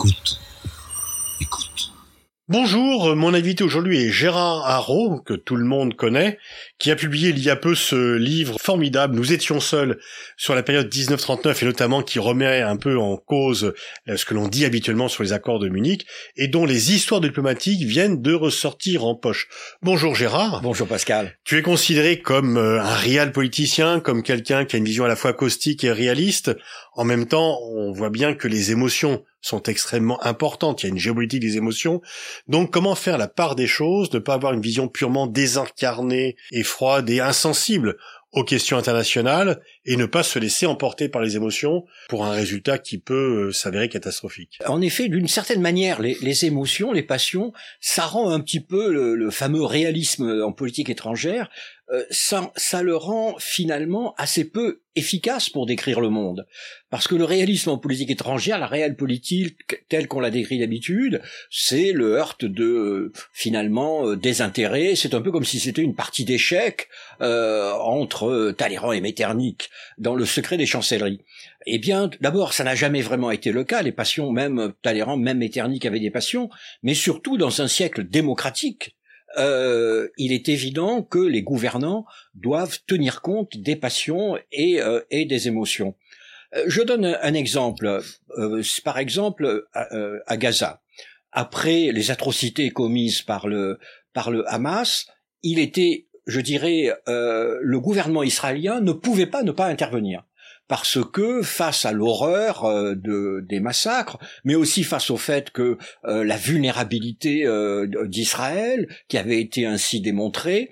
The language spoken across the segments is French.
Écoute. Écoute. Bonjour, mon invité aujourd'hui est Gérard Haro, que tout le monde connaît, qui a publié il y a peu ce livre formidable, Nous étions seuls, sur la période 1939 et notamment qui remet un peu en cause euh, ce que l'on dit habituellement sur les accords de Munich et dont les histoires diplomatiques viennent de ressortir en poche. Bonjour Gérard. Bonjour Pascal. Tu es considéré comme euh, un réel politicien, comme quelqu'un qui a une vision à la fois caustique et réaliste. En même temps, on voit bien que les émotions sont extrêmement importantes. Il y a une géopolitique des émotions. Donc, comment faire la part des choses, ne pas avoir une vision purement désincarnée et froide et insensible aux questions internationales et ne pas se laisser emporter par les émotions pour un résultat qui peut euh, s'avérer catastrophique. En effet, d'une certaine manière, les, émotions, les passions, ça rend un petit peu le, fameux réalisme en politique étrangère, euh, ça, le rend finalement assez peu efficace pour décrire le monde. Parce que le réalisme en politique étrangère, la réelle politique telle qu'on la décrit d'habitude, c'est le heurte de finalement euh, des intérêts. C'est un peu comme si c'était une partie d'échecs euh, entre Talleyrand et Metternich dans le secret des chancelleries. Eh bien, d'abord, ça n'a jamais vraiment été le cas. Les passions, même Talleyrand, même Metternich avaient des passions, mais surtout dans un siècle démocratique. Euh, il est évident que les gouvernants doivent tenir compte des passions et, euh, des émotions. Euh, je donne un, exemple. par exemple, à, Gaza, après les atrocités commises par le Hamas, il était je dirais, euh, le gouvernement israélien ne pouvait pas ne pas intervenir parce que face à l'horreur euh, de, des massacres, mais aussi face au fait que euh, la vulnérabilité d'Israël, qui avait été ainsi démontrée,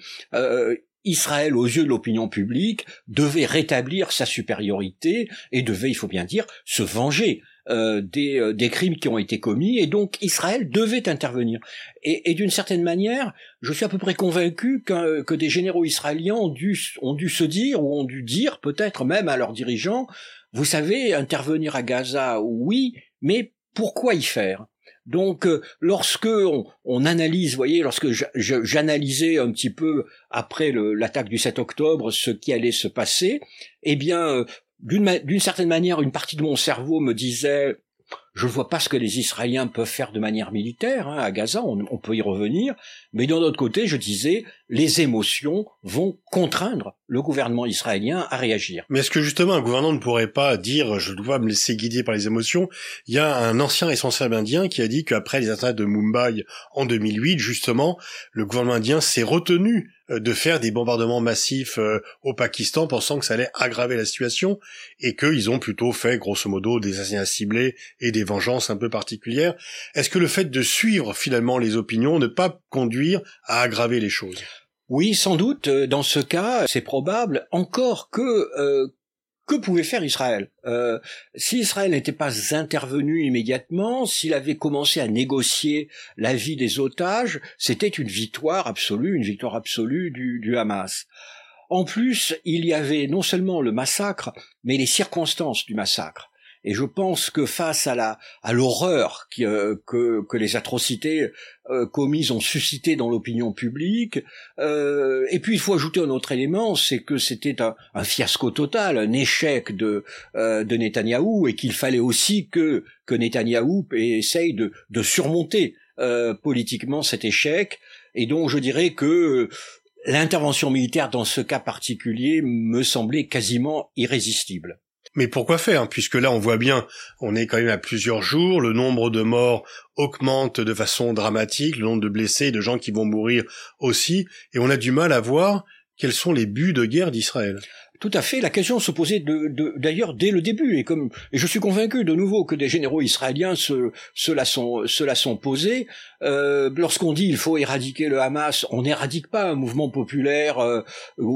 Israël, aux yeux de l'opinion publique, devait rétablir sa supériorité et devait, il faut bien dire, se venger. Euh, des, euh, des, crimes qui ont été commis, et donc Israël devait intervenir. Et, et d'une certaine manière, je suis à peu près convaincu que des généraux israéliens ont dû, ont dû se dire, ou ont dû dire peut-être même à leurs dirigeants, vous savez, intervenir à Gaza, oui, mais pourquoi y faire? Donc, euh, lorsque on, analyse, voyez, lorsque j'analysais un petit peu après l'attaque du 7 octobre ce qui allait se passer, eh bien, d'une certaine manière, une partie de mon cerveau me disait je ne vois pas ce que les Israéliens peuvent faire de manière militaire hein, à Gaza, on, on, peut y revenir, mais d'un autre côté, je disais, les émotions vont contraindre le gouvernement israélien à réagir. Mais est-ce que justement un gouvernement ne pourrait pas dire je dois me laisser guider par les émotions? Il y a un ancien responsable indien qui a dit qu'après les attentats de Mumbai en 2008, justement, le gouvernement indien s'est retenu de faire des bombardements massifs euh, au Pakistan pensant que ça allait aggraver la situation et qu'ils ont plutôt fait grosso modo des assassinats ciblés et des vengeances un peu particulières. Est-ce que le fait de suivre finalement les opinions ne pas conduire à aggraver les choses? Oui, sans doute. Euh, dans ce cas, c'est probable. Encore que que pouvait faire Israël euh, Si Israël n'était pas intervenu immédiatement, s'il avait commencé à négocier la vie des otages, c'était une victoire absolue, une victoire absolue du, du Hamas. En plus, il y avait non seulement le massacre, mais les circonstances du massacre. Et je pense que face à la à l'horreur euh, que, que les atrocités euh, commises ont suscité dans l'opinion publique, euh, et puis il faut ajouter un autre élément, c'est que c'était un, un, fiasco total, un échec de euh, de Netanyahou, et qu'il fallait aussi que que Netanyahou essaye de, de surmonter euh, politiquement cet échec. Et donc je dirais que l'intervention militaire dans ce cas particulier me semblait quasiment irrésistible. Mais pourquoi faire? Puisque là, on voit bien, on est quand même à plusieurs jours, le nombre de morts augmente de façon dramatique, le nombre de blessés, de gens qui vont mourir aussi, et on a du mal à voir quels sont les buts de guerre d'Israël. Tout à fait. La question se posait d'ailleurs dès le début, et comme et je suis convaincu de nouveau que des généraux israéliens se, se la sont se la sont posés. Euh, Lorsqu'on dit il faut éradiquer le Hamas, on n'éradique pas un mouvement populaire euh,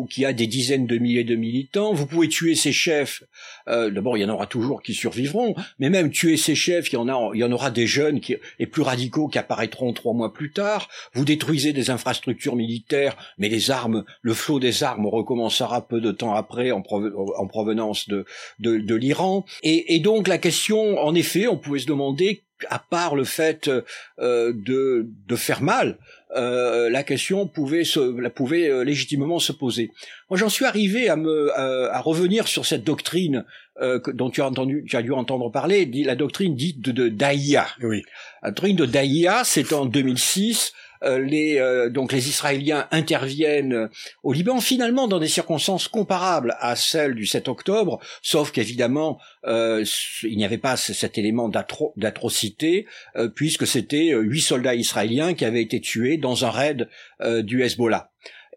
qui a des dizaines de milliers de militants. Vous pouvez tuer ses chefs. Euh, D'abord, il y en aura toujours qui survivront, mais même tuer ses chefs, il y en a, il y en aura des jeunes qui et plus radicaux qui apparaîtront trois mois plus tard. Vous détruisez des infrastructures militaires, mais les armes, le flot des armes recommencera peu de temps après en, provenance de, de, l'Iran. Et, donc la question, en effet, on pouvait se demander à part le fait euh, de, de faire mal, euh, la question pouvait se, la pouvait euh, légitimement se poser. Moi, j'en suis arrivé à me à, revenir sur cette doctrine euh, dont tu as entendu, tu as dû entendre parler, la doctrine dite de, de Daïa. Oui. La doctrine de Daïa, c'est en 2006 euh, les euh, donc les Israéliens interviennent au Liban finalement dans des circonstances comparables à celles du 7 octobre, sauf qu'évidemment euh, il n'y avait pas cet élément d'atrocité puisque c'était huit soldats israéliens qui avaient été tués dans un raid du Hezbollah.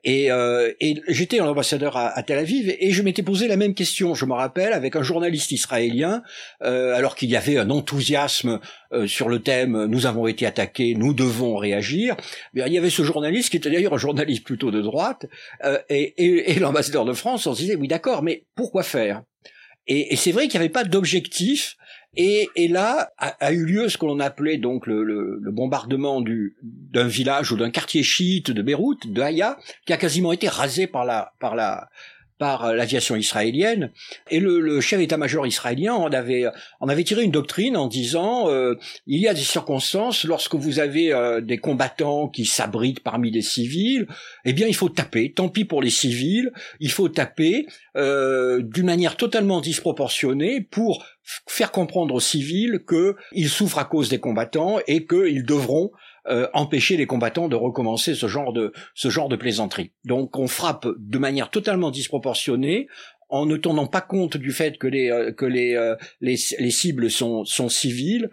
Et, euh, et j'étais ambassadeur à, Tel Aviv et je m'étais posé la même question, je me rappelle, avec un journaliste israélien, euh, alors qu'il y avait un enthousiasme euh, sur le thème "Nous avons été attaqués, nous devons réagir". il y avait ce journaliste qui était d'ailleurs un journaliste plutôt de droite, euh, et, et, et l'ambassadeur de France, on se disait "Oui, d'accord, mais pourquoi faire? Et, et c'est vrai qu'il n'y avait pas d'objectif et, là a, eu lieu ce que l'on appelait donc le, le, le bombardement du, d'un village ou d'un quartier chiite de Beyrouth, de Haïa, qui a quasiment été rasé par la, par la, par l'aviation israélienne. Et le, le chef d'état-major israélien en avait, en avait tiré une doctrine en disant euh, il y a des circonstances lorsque vous avez euh, des combattants qui s'abritent parmi des civils, eh bien il faut taper. Tant pis pour les civils, il faut taper euh, d'une manière totalement disproportionnée pour faire comprendre aux civils qu'ils souffrent à cause des combattants et qu'ils devront euh, empêcher les combattants de recommencer ce genre de ce genre de plaisanterie. Donc on frappe de manière totalement disproportionnée en ne tenant pas compte du fait que les euh, que euh, les, les cibles sont sont civiles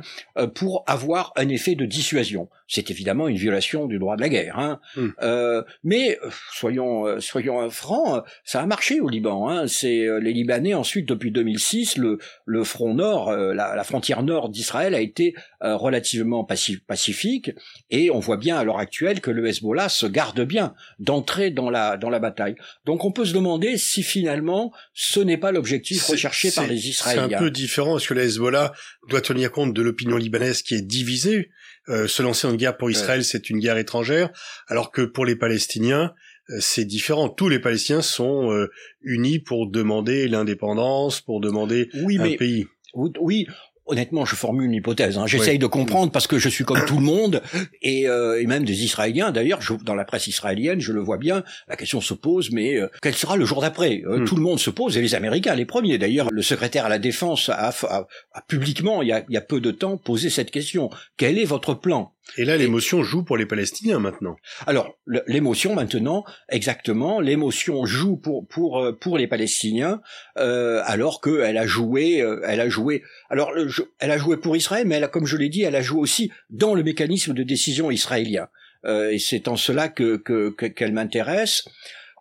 pour avoir un effet de dissuasion c'est évidemment une violation du droit de la guerre. Hein. Hmm. Euh, mais soyons euh, soyons francs, ça a marché au Liban. Hein. C'est euh, les Libanais ensuite depuis 2006, le, le front nord, euh, la, la, frontière nord d'Israël a été relativement pacifique et on voit bien à l'heure actuelle que le Hezbollah se garde bien d'entrer dans la dans la bataille. Donc on peut se demander si finalement ce n'est pas l'objectif recherché par les Israéliens. C'est un peu différent parce que le Hezbollah doit tenir compte de l'opinion libanaise qui est divisée euh, se lancer en guerre pour Israël, c'est une guerre étrangère, alors que pour les Palestiniens, euh, c'est différent. Tous les Palestiniens sont euh, unis pour demander l'indépendance, pour demander oui, un pays. Oui, honnêtement, je formule une hypothèse. Hein. J'essaye de comprendre parce que je suis comme tout le monde et, euh, et même des Israéliens. D'ailleurs, dans la presse israélienne, je le vois bien. La question se pose, mais euh, quel sera le jour d'après euh, hmm. Tout le monde se pose et les Américains, les premiers. D'ailleurs, le secrétaire à la défense a, a, a publiquement, il y a, il y a peu de temps, posé cette question. Quel est votre plan? Et là, l'émotion joue pour les Palestiniens maintenant. Alors, l'émotion maintenant, exactement, l'émotion joue pour pour euh, pour les Palestiniens, euh, alors qu'elle a joué, euh, elle a joué. Alors, elle a joué pour Israël, mais elle a, comme je l'ai dit, elle a joué aussi dans le mécanisme de décision israélien. Euh, et c'est en cela que qu'elle que, m'intéresse.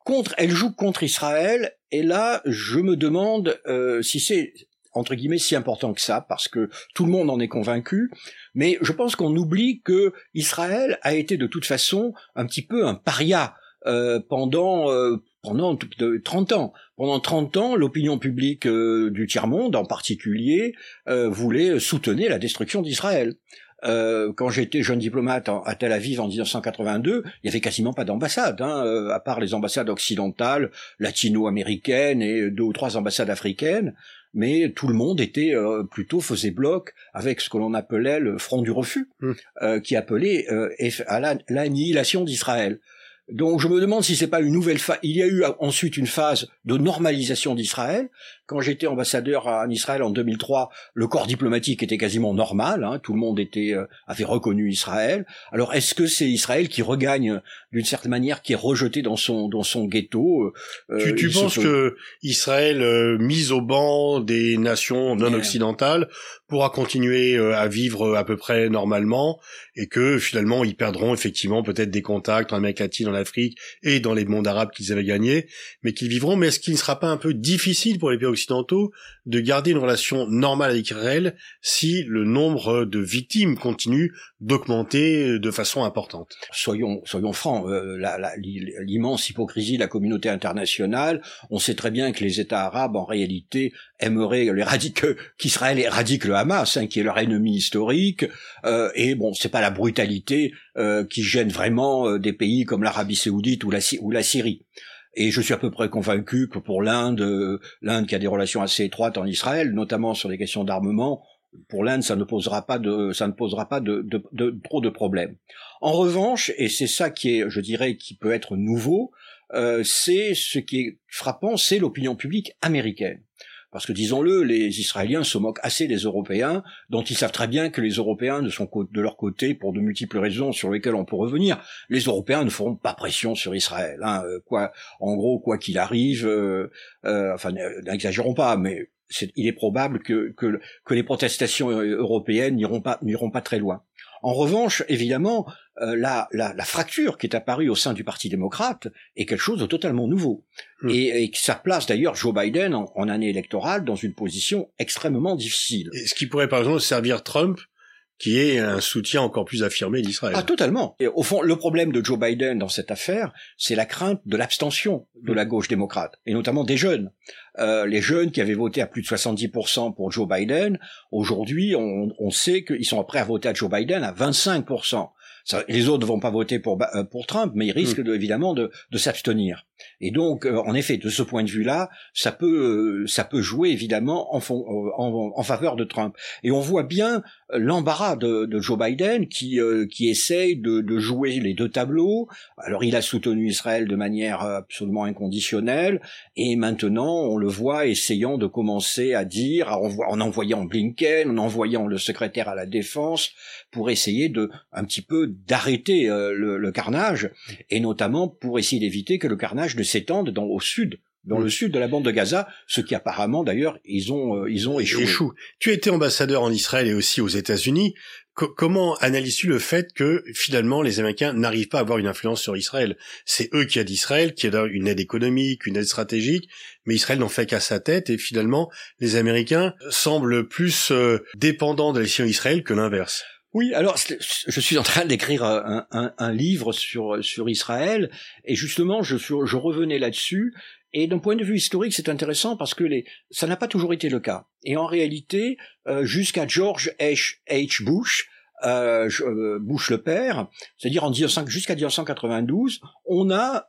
Contre, elle joue contre Israël, et là, je me demande euh, si c'est entre guillemets si important que ça parce que tout le monde en est convaincu mais je pense qu'on oublie que Israël a été de toute façon un petit peu un paria euh, pendant euh, pendant 30 ans. Pendant 30 ans, l'opinion publique euh, du tiers-monde en particulier voulait soutenir la destruction d'Israël. quand j'étais jeune diplomate à Tel Aviv en 1982, il y avait quasiment pas d'ambassade, hein, à part les ambassades occidentales, latino-américaines et deux ou trois ambassades africaines mais tout le monde était euh, plutôt faisait bloc avec ce que l'on appelait le front du refus, hmm. euh, qui appelait euh, à l'annihilation d'Israël. Donc je me demande si c'est pas une nouvelle phase. Il y a eu ensuite une phase de normalisation d'Israël. Quand j'étais ambassadeur en Israël en 2003, le corps diplomatique était quasiment normal. Hein, tout le monde était avait reconnu Israël. Alors est-ce que c'est Israël qui regagne d'une certaine manière, qui est rejeté dans son dans son ghetto Tu, tu penses que Israël mise au banc des nations non occidentales pourra continuer euh, à vivre euh, à peu près normalement et que finalement ils perdront effectivement peut-être des contacts en Amérique latine, en Afrique et dans les mondes arabes qu'ils avaient gagnés, mais qu'ils vivront. Mais est-ce qu'il ne sera pas un peu difficile pour les pays occidentaux de garder une relation normale avec Israël si le nombre de victimes continue d'augmenter de façon importante Soyons soyons francs, euh, l'immense hypocrisie de la communauté internationale. On sait très bien que les États arabes en réalité aimeraient qu'Israël éradique le Hamas, hein, qui est leur ennemi historique. Euh, et bon, c'est pas la brutalité euh, qui gêne vraiment des pays comme l'Arabie Saoudite ou la, ou la Syrie. Et je suis à peu près convaincu que pour l'Inde, l'Inde qui a des relations assez étroites en Israël, notamment sur les questions d'armement, pour l'Inde, ça ne posera pas de, ça ne posera pas de, trop de problèmes. En revanche, et c'est ça qui est, je dirais, qui peut être nouveau, euh, c'est ce qui est frappant, c'est l'opinion publique américaine. Parce que disons-le, les Israéliens se moquent assez des Européens, dont ils savent très bien que les Européens ne sont de leur côté pour de multiples raisons sur lesquelles on peut revenir. Les Européens ne feront pas pression sur Israël. Hein, euh, quoi, en gros, quoi qu'il arrive, euh, euh, enfin, n'exagérons pas, mais il est probable que, les protestations européennes n'iront pas très loin. En revanche, évidemment, euh, la, la, la, fracture qui est apparue au sein du Parti démocrate est quelque chose de totalement nouveau. Hmm. Et, et, ça place d'ailleurs Joe Biden en, en, année électorale dans une position extrêmement difficile. Et ce qui pourrait par exemple servir Trump qui est un soutien encore plus affirmé d'Israël. Ah, totalement. Et au fond, le problème de Joe Biden dans cette affaire, c'est la crainte de l'abstention de la gauche démocrate, et notamment des jeunes. Euh, les jeunes qui avaient voté à plus de 70% pour Joe Biden, aujourd'hui, on, on sait qu'ils sont prêts à voter à Joe Biden à 25% les autres ne vont pas voter pour, euh, pour Trump, mais ils risquent mm. évidemment de, de s'abstenir. Et donc, euh, en effet, de ce point de vue-là, ça peut, euh, ça peut jouer évidemment en, en, en, faveur de Trump. Et on voit bien l'embarras de, de, Joe Biden qui, qui essaye de, de, jouer les deux tableaux. Alors, il a soutenu Israël de manière absolument inconditionnelle, et maintenant, on le voit essayant de commencer à dire, en envoyant Blinken, en envoyant le secrétaire à la défense, pour essayer de un petit peu d'arrêter euh, le, carnage, et notamment pour essayer d'éviter que le carnage ne s'étende dans au sud dans le mm. sud de la bande de Gaza, ce qui apparemment d'ailleurs ils ont euh, ils ont échoué. Tu as été ambassadeur en Israël et aussi aux États-Unis. comment analyses-tu le fait que finalement les Américains n'arrivent pas à avoir une influence sur Israël? C'est eux qui aident Israël, qui aident une aide économique, une aide stratégique, mais Israël n'en fait qu'à sa tête et finalement les Américains semblent plus euh, dépendants de la d'Israël que l'inverse. Oui, alors je suis en train d'écrire un, un, livre sur sur Israël et justement je, revenais là-dessus et d'un point de vue historique c'est intéressant parce que ça n'a pas toujours été le cas et en réalité euh, jusqu'à George H. Bush euh, euh Bush le père, c'est-à-dire en jusqu'à 1992, on a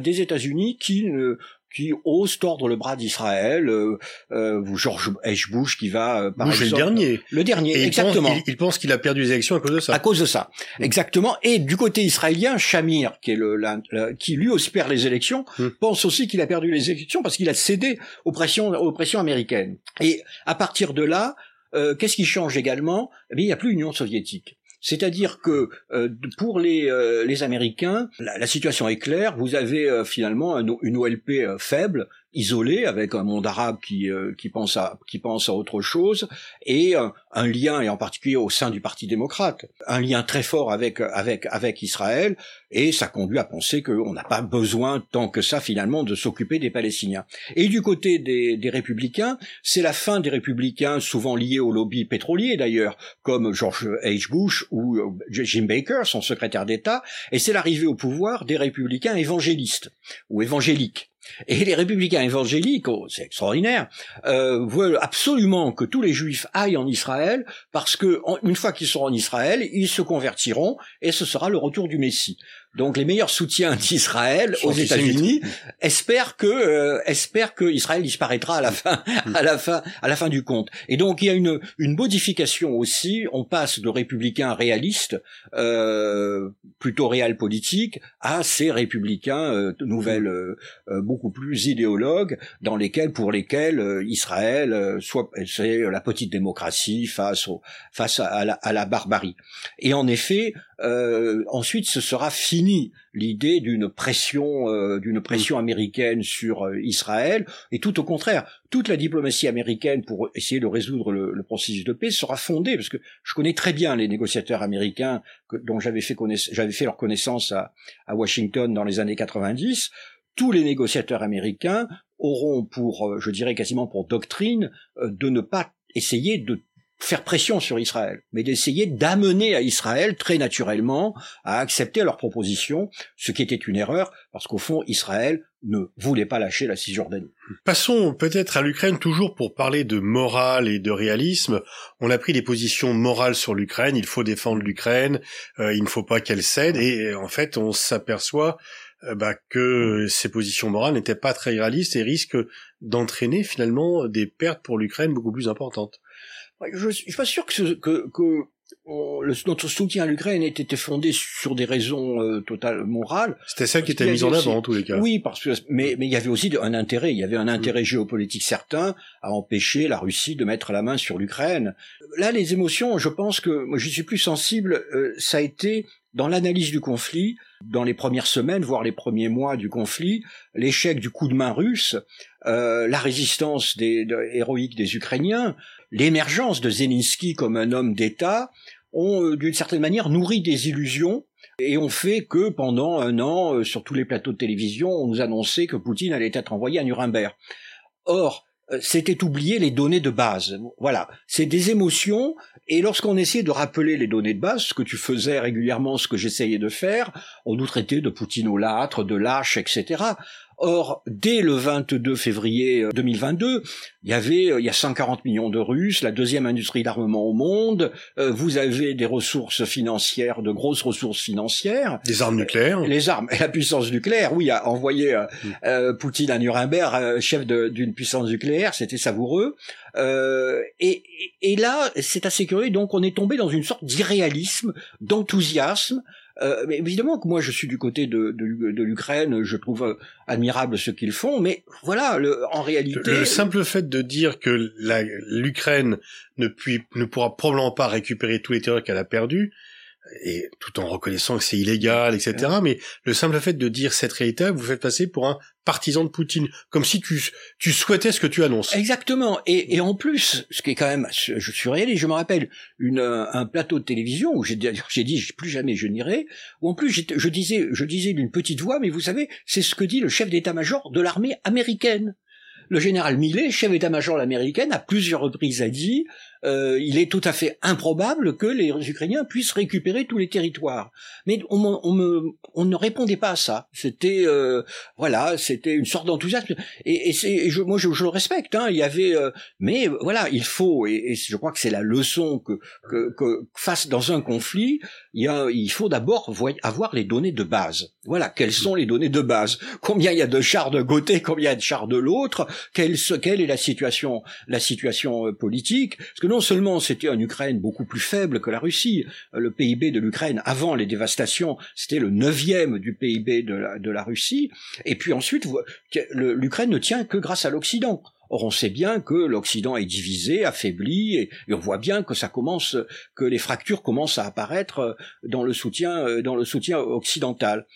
des États-Unis qui ne qui ose tordre le bras d'Israël. Euh, euh, George H. Bush qui va euh, par Bush le dernier. Le dernier, exactement. Il pense, qu'il a perdu les élections à cause de ça. À cause de ça, mm. exactement. Et du côté israélien, Shamir, qui est le, qui lui aussi perd les élections, mm. pense aussi qu'il a perdu les élections parce qu'il a cédé aux pressions, aux pressions américaines. Et à partir de là, euh, qu'est-ce qui change également? Eh bien, Il n'y a plus l'Union soviétique. C'est-à-dire que euh, pour les, euh, Américains, la, situation est claire. Vous avez euh, finalement une OLP faible isolé avec un monde arabe qui euh, qui pense à qui pense à autre chose et euh, un lien et en particulier au sein du Parti démocrate. Un lien très fort avec avec avec Israël et ça conduit à penser qu'on n'a pas besoin tant que ça finalement de s'occuper des Palestiniens. Et du côté des, des républicains c'est la fin des républicains souvent liés au lobby pétrolier d'ailleurs comme George H. Bush ou euh, Jim Baker son secrétaire d'État et c'est l'arrivée au pouvoir des républicains évangélistes ou évangéliques et les républicains évangéliques, oh, c'est extraordinaire, euh, veulent absolument que tous les juifs aillent en Israël parce que une fois qu'ils seront en Israël, ils se convertiront et ce sera le retour du Messie. Donc les meilleurs soutiens d'Israël aux États-Unis espèrent que euh, espèrent que Israël disparaîtra à la fin hmm. à la fin à la fin du compte. Et donc il y a une une modification aussi. On passe de républicains réalistes euh, plutôt réel politique à ces républicains euh, nouvelles euh, euh, beaucoup plus idéologues dans lesquels pour lesquels euh, Israël soit c'est la petite démocratie face au face à la, à la barbarie. Et en effet ensuite ce sera fini l'idée d'une pression euh, d'une pression américaine sur euh, Israël. Et tout au contraire toute la diplomatie américaine pour essayer de résoudre le, processus de paix sera fondée parce que je connais très bien les négociateurs américains dont j'avais fait j'avais fait leur connaissance à, à Washington dans les années 90 tous les négociateurs américains auront pour, euh, je dirais quasiment pour doctrine, de ne pas essayer de faire pression sur Israël, mais d'essayer d'amener à Israël très naturellement à accepter leurs propositions, ce qui était une erreur, parce qu'au fond, Israël ne voulait pas lâcher la Cisjordanie. Passons peut-être à l'Ukraine, toujours pour parler de morale et de réalisme. On a pris des positions morales sur l'Ukraine, il faut défendre l'Ukraine, euh, il ne faut pas qu'elle cède, et en fait on s'aperçoit euh, bah, que ces positions morales n'étaient pas très réalistes et risquent d'entraîner finalement des pertes pour l'Ukraine beaucoup plus importantes. Je, suis pas sûr que, ce, que, que le, notre soutien à l'Ukraine était fondé sur des raisons euh, totales morales. C'était ça qui était mis en avant en tous les cas. Oui, parce que mais mais il y avait aussi un intérêt. Il y avait un intérêt géopolitique certain à empêcher la Russie de mettre la main sur l'Ukraine. Là, les émotions, je pense que moi, je suis plus sensible. Euh, ça a été dans l'analyse du conflit, dans les premières semaines, voire les premiers mois du conflit, l'échec du coup de main russe, euh, la résistance des, héroïque des Ukrainiens, l'émergence de Zelensky comme un homme d'État, ont euh, d'une certaine manière nourri des illusions et ont fait que pendant un an, euh, sur tous les plateaux de télévision, on nous annonçait que Poutine allait être envoyé à Nuremberg. Or, euh, c'était oublier les données de base. Voilà, c'est des émotions, et lorsqu'on essayait de rappeler les données de base, ce que tu faisais régulièrement, ce que j'essayais de faire, on nous traitait de poutinolâtre, de lâche, etc. Or, dès le 22 février 2022, euh, il y avait euh, il y a 140 millions de Russes, la deuxième industrie d'armement au monde. Euh, vous avez des ressources financières, de grosses ressources financières. Des armes nucléaires. Les armes, la puissance nucléaire. Oui, a envoyé mm. Poutine à Nuremberg, chef d'une puissance nucléaire, c'était savoureux. Et, et, là, c'est assez curieux. Donc, on est tombé dans une sorte d'irréalisme, d'enthousiasme. Euh, mais évidemment que moi je suis du côté de, de, de l'Ukraine, je trouve euh, admirable ce qu'ils font, mais voilà, le, en réalité... Le, simple fait de dire que l'Ukraine ne, ne pourra probablement pas récupérer tous les territoires qu'elle a perdus, et tout en reconnaissant que c'est illégal, etc. Mais le simple fait de dire cette réalité, vous faites passer pour un partisan de Poutine, comme si tu, tu souhaitais ce que tu annonces. Exactement. Et, et en plus, ce qui est quand même, je suis réaliste, je me rappelle une, un plateau de télévision où j'ai dit plus jamais je n'irai, où en plus je disais, je disais d'une petite voix, mais vous savez, c'est ce que dit le chef d'état-major de l'armée américaine. Le général Millet, chef d'état-major américaine, à plusieurs reprises a dit euh, il est tout à fait improbable que les Ukrainiens puissent récupérer tous les territoires. Mais on, on, me, on ne répondait pas à ça. C'était euh, voilà, c'était une sorte d'enthousiasme. Et, et moi, je, le respecte. Hein, il y avait, euh, mais voilà, il faut. Et, je crois que c'est la leçon que, que, que, face dans un conflit, il, y a, il faut d'abord avoir les données de base. Voilà, quelles sont les données de base? Combien il y a de chars de côté Combien il y a de chars de l'autre? Quelle, quelle est la situation, la situation euh, politique? Non seulement c'était une Ukraine beaucoup plus faible que la Russie, euh, le PIB de l'Ukraine avant les dévastations, c'était le neuvième du PIB de la, Russie, et puis ensuite l'Ukraine ne tient que grâce à l'Occident. Or, on sait bien que l'Occident est divisé, affaibli, et, on voit bien que ça commence, que les fractures commencent à apparaître euh, dans le soutien, euh, dans le soutien occidental.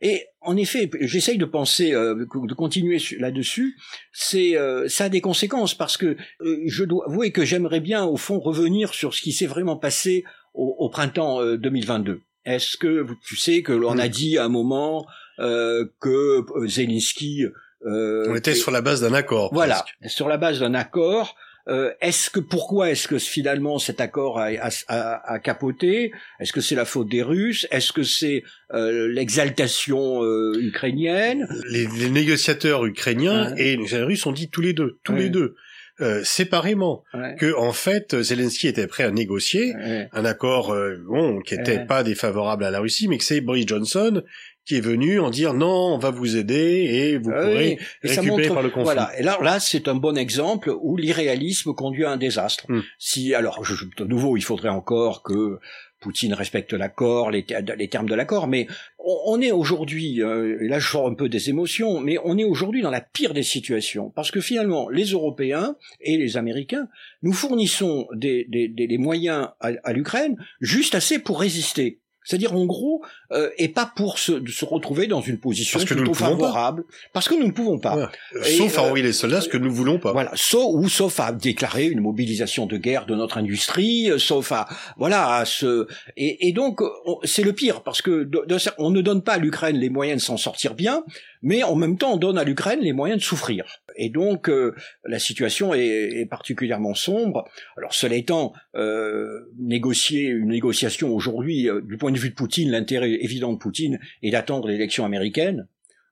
Et en effet, j'essaye de penser, euh, de continuer là-dessus. C'est, ça a des conséquences parce que je dois avouer que j'aimerais bien, au fond, revenir sur ce qui s'est vraiment passé au, printemps 2022. Est-ce que tu sais que l'on a dit à un moment que Zelensky euh, on était sur la base d'un accord. Voilà, sur la base d'un accord. Euh, est-ce que pourquoi est-ce que finalement cet accord a, a, a, capoté? Est-ce que c'est la faute des Russes? Est-ce que c'est euh, l'exaltation euh, ukrainienne? Les, les, négociateurs ukrainiens et les Russes ont dit tous les deux, tous les deux. Euh, séparément que en fait Zelensky était prêt à négocier un accord bon qui était pas défavorable à la Russie mais que c'est Boris Johnson qui est venu en dire non, on va vous aider et vous ah pourrez récupérer par le conflit. Voilà. Et là, là, c'est un bon exemple où l'irréalisme conduit à un désastre. Hmm. Si, alors, je, de nouveau, il faudrait encore que Poutine respecte l'accord, les, les, termes de l'accord, mais on, est aujourd'hui, euh, et là je sors un peu des émotions, mais on est aujourd'hui dans la pire des situations, parce que finalement, les Européens et les Américains, nous fournissons des, des, des moyens à, à l'Ukraine juste assez pour résister. C'est-à-dire, en gros, euh, et pas pour se, se retrouver dans une position plutôt favorable, parce que nous ne pouvons pas. sauf à envoyer les soldats, ce que nous voulons pas. Voilà, sauf ou sauf à déclarer une mobilisation de guerre de notre industrie, euh, sauf à voilà à ce et, et donc c'est le pire parce que on ne donne pas à l'Ukraine les moyens de s'en sortir bien, mais en même temps on donne à l'Ukraine les moyens de souffrir. Et donc euh, la situation est, est, particulièrement sombre. Alors cela étant, euh, négocier une négociation aujourd'hui, euh, du point de vue de Poutine, l'intérêt évident de Poutine est d'attendre l'élection américaine.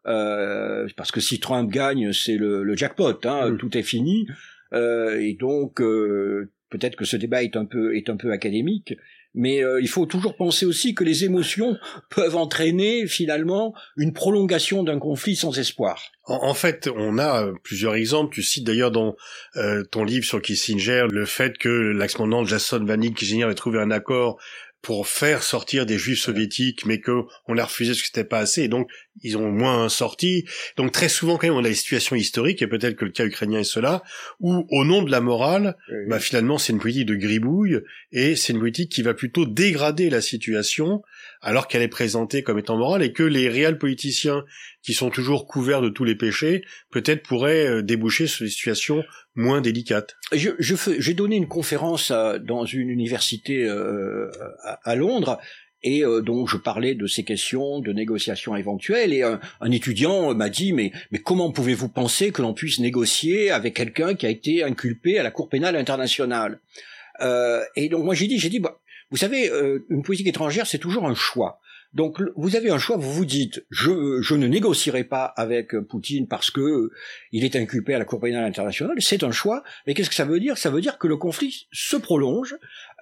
Euh, parce que si Trump gagne, c'est le, le, jackpot, hein, mm. tout est fini. et donc peut-être que ce débat est un peu est un peu académique, Mais euh, il faut toujours penser aussi que les émotions peuvent entraîner finalement une prolongation d'un conflit sans espoir. En, fait, on a plusieurs exemples. Tu cites d'ailleurs dans euh, ton livre sur Kissinger le fait que l'ex-commandant Jason Vanik Kissinger ait trouvé un accord pour faire sortir des juifs soviétiques, mais que on a refusé parce que c'était pas assez, et donc ils ont moins sorti. Donc très souvent quand même on a des situations historiques, et peut-être que le cas ukrainien est cela, où au nom de la morale, bah finalement c'est une politique de gribouille, et c'est une politique qui va plutôt dégrader la situation, alors qu'elle est présentée comme étant morale, et que les réels politiciens qui sont toujours couverts de tous les péchés, peut-être pourraient euh, déboucher sur des situations moins délicates. Je, j'ai donné une conférence dans une université euh, à, Londres et euh, donc je parlais de ces questions de négociations éventuelles et un, étudiant m'a dit mais mais comment pouvez-vous penser que l'on puisse négocier avec quelqu'un qui a été inculpé à la Cour pénale internationale? Et donc moi j'ai dit j'ai dit bah, vous savez une politique étrangère c'est toujours un choix. Donc vous avez un choix, vous vous dites je, ne négocierai pas avec Poutine parce que euh, il est inculpé à la Cour pénale internationale, c'est un choix, mais qu'est-ce que ça veut dire? Ça veut dire que le conflit se prolonge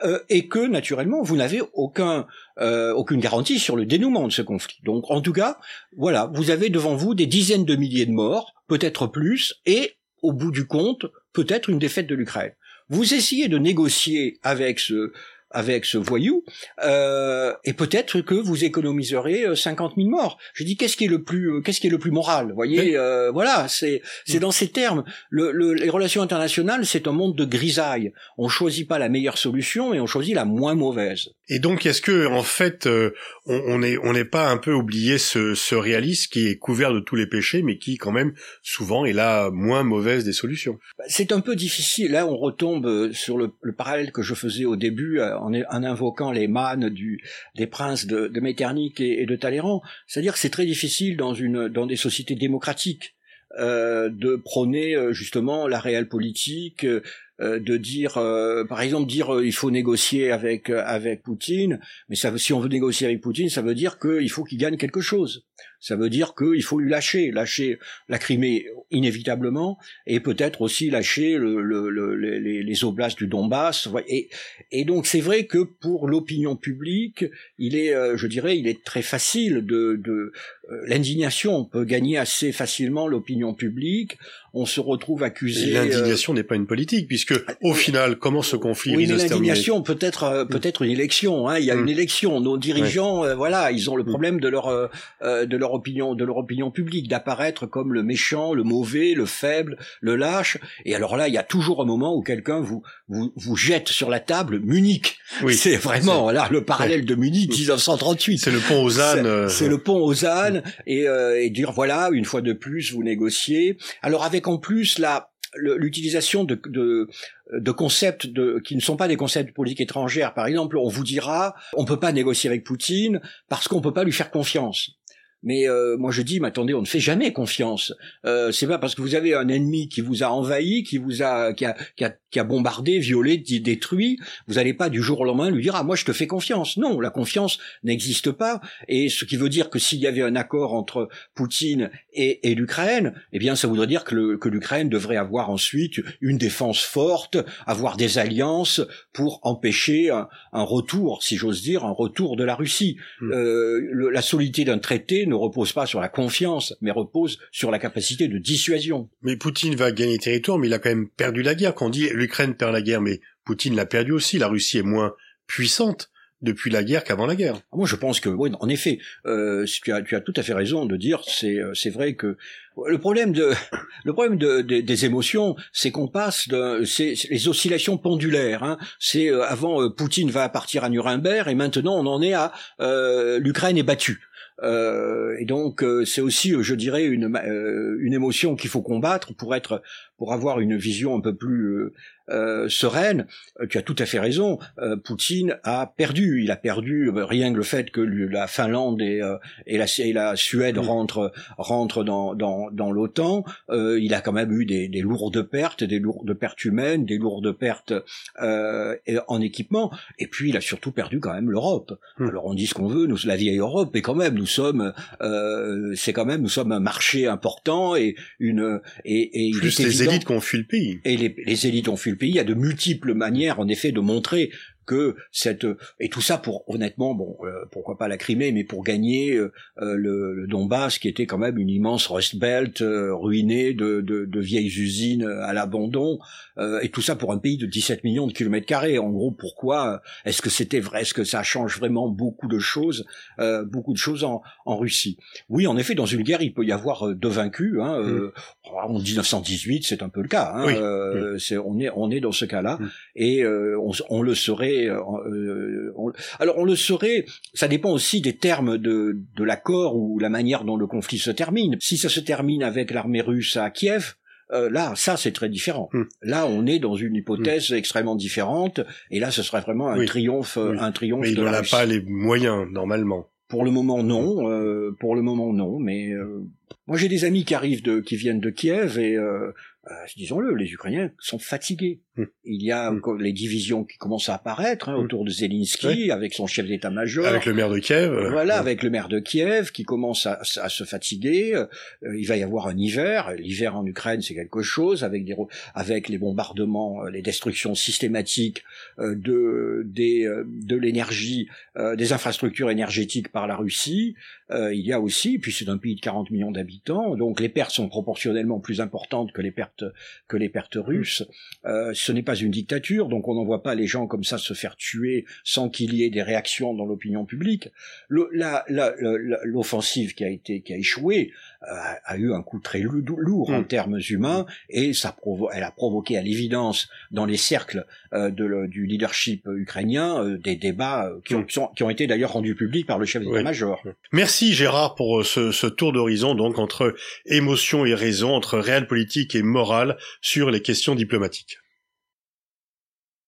euh, et que naturellement vous n'avez euh, aucune garantie sur le dénouement de ce conflit. Donc en tout cas, voilà, vous avez devant vous des dizaines de milliers de morts, peut-être plus, et au bout du compte, peut-être une défaite de l'Ukraine. Vous essayez de négocier avec ce, avec ce voyou, euh, et peut-être que vous économiserez 50 euh, 000 morts. Je dis qu'est-ce qui est le plus, euh, qu'est-ce qui est le plus moral, vous voyez euh, Voilà, c'est c'est dans ces termes. Le, le, les relations internationales, c'est un monde de grisaille. On choisit pas la meilleure solution, et on choisit la moins mauvaise. Et donc, est-ce que en fait, on, on est on n'est pas un peu oublié ce, ce réalisme qui est couvert de tous les péchés, mais qui quand même souvent est la moins mauvaise des solutions? C'est un peu difficile. Là, on retombe sur le, le parallèle que je faisais au début en, invoquant les mânes des princes de, Metternich et, de Talleyrand. C'est-à-dire que c'est très difficile dans, des sociétés démocratiques euh, de prôner euh, justement la réelle politique, euh, de dire, par exemple, dire il faut négocier avec avec Poutine, mais ça, si on veut négocier avec Poutine, ça veut dire qu'il faut qu'il gagne quelque chose. Ça veut dire qu'il faut lui lâcher, lâcher la Crimée inévitablement, et peut-être aussi lâcher le, le, les, les, oblasts du Donbass. Et, et donc c'est vrai que pour l'opinion publique, il est, euh, je dirais, il est très facile de, de euh, l'indignation peut gagner assez facilement l'opinion publique. On se retrouve accusé. L'indignation euh, n'est pas une politique, puisque au final, comment ce conflit Oui, mais l'indignation peut être peut-être une élection. Hein. Il y a une mm. élection. Nos dirigeants, voilà, ils ont le mm. problème de leur de leur opinion, de leur opinion publique, d'apparaître comme le méchant, le mauvais, le faible, le lâche. Et alors là, il y a toujours un moment où quelqu'un vous, vous, vous jette sur la table Munich. Oui, c'est vraiment là le parallèle de Munich 1938. C'est le pont aux ânes. C'est le pont aux ânes et, euh, et dire voilà une fois de plus vous négociez. Alors avec en plus la l'utilisation de, concepts qui ne sont pas des concepts de politique étrangère. Par exemple, on vous dira, on peut pas négocier avec Poutine parce qu'on peut pas lui faire confiance. Mais euh, moi je dis, mais attendez, on ne fait jamais confiance. Euh, c'est pas parce que vous avez un ennemi qui vous a envahi, qui vous a, qui a, qui a, qui a bombardé, violé, détruit, vous n'allez pas du jour au lendemain lui dire ah moi je te fais confiance. Non, la confiance n'existe pas. Et ce qui veut dire que s'il y avait un accord entre Poutine et, et l'Ukraine, eh bien ça voudrait dire que, que l'Ukraine devrait avoir ensuite une défense forte, avoir des alliances pour empêcher un, un retour, si j'ose dire, un retour de la Russie. Hmm. Euh, la solidité d'un traité ne repose pas sur la confiance, mais repose sur la capacité de dissuasion. Mais Poutine va gagner territoire, mais il a quand même perdu la guerre. Quand on dit l'Ukraine perd la guerre, mais Poutine l'a perdu aussi. La Russie est moins puissante depuis la guerre qu'avant la guerre. Moi, je pense que, oui, en effet, euh, tu, as, tu as tout à fait raison de dire, c'est, euh, c'est vrai que le problème de, le problème de, des émotions, c'est qu'on passe de, c'est les oscillations pendulaires. Hein. C'est euh, avant euh, Poutine va partir à Nuremberg et maintenant on en est à l'Ukraine est battue. Euh, et donc euh, c'est aussi, je dirais, une, euh, une émotion qu'il faut combattre pour être, pour avoir une vision un peu plus euh, sereine, euh, tu as tout à fait raison. Euh, Poutine a perdu. Il a perdu rien que le fait que la Finlande et, et, la, et la, Suède rentrent, rentrent dans, dans, dans l'OTAN. il a quand même eu des, des, lourdes pertes, des lourdes pertes humaines, des lourdes pertes en équipement. Et puis il a surtout perdu quand même l'Europe. Hmm. Alors on dit ce qu'on veut, nous la vieille Europe, mais quand même nous sommes, c'est quand même nous sommes un marché important et une et, et plus les élites qui ont fui le pays. Et les, les élites ont fui le pays. A de multiples manières, en effet, de montrer que cette et tout ça pour honnêtement bon pourquoi pas la Crimée mais pour gagner le, le, Donbass qui était quand même une immense Rust Belt ruinée de, de, de, vieilles usines à l'abandon et tout ça pour un pays de 17 millions de kilomètres carrés en gros pourquoi est-ce que c'était vrai est-ce que ça change vraiment beaucoup de choses beaucoup de choses en, en Russie? Oui en effet dans une guerre il peut y avoir deux vaincus hein, mm. en 1918 c'est un peu le cas hein, euh, c'est on est on est dans ce cas-là mm. et euh, on, on, le saurait. Euh, alors on le saurait. Ça dépend aussi des termes de de l'accord ou la manière dont le conflit se termine. Si ça se termine avec l'armée russe à Kiev, là, ça c'est très différent. Mm. Là, on est dans une hypothèse mm. extrêmement différente, et là, ce serait vraiment un triomphe, un triomphe. Mais il n'en a pas les moyens normalement. Pour le moment, non. Euh, pour le moment, non. Mais euh, moi, j'ai des amis qui arrivent de, qui viennent de Kiev et euh, euh, disons-le, les Ukrainiens sont fatigués. Hmm. Il y a hmm. les divisions qui commencent à apparaître hein, hmm. autour de Zelensky, avec son chef d'état-major. Avec le maire de Kiev. Euh, voilà, avec le maire de Kiev qui commence à, à se fatiguer. Euh, il va y avoir un hiver. L'hiver en Ukraine, c'est quelque chose, avec des avec les bombardements, les destructions systématiques de des de l'énergie, des infrastructures énergétiques par la Russie. il y a aussi, puis c'est un pays de 40 millions d'habitants, donc les pertes sont proportionnellement plus importantes que les pertes que les pertes russes. Euh, ce n'est pas une dictature, donc on n'envoie pas les gens comme ça se faire tuer sans qu'il y ait des réactions dans l'opinion publique. L'offensive qui a été qui a échoué euh, a eu un coup très lourd en mm. termes humains et ça elle a provoqué à l'évidence dans les cercles euh, de du leadership ukrainien des débats qui ont, mm. qui ont été d'ailleurs rendus publics par le chef d'état-major. Merci Gérard pour ce, ce tour d'horizon donc entre émotion et raison, entre réel politique et moral sur les questions diplomatiques.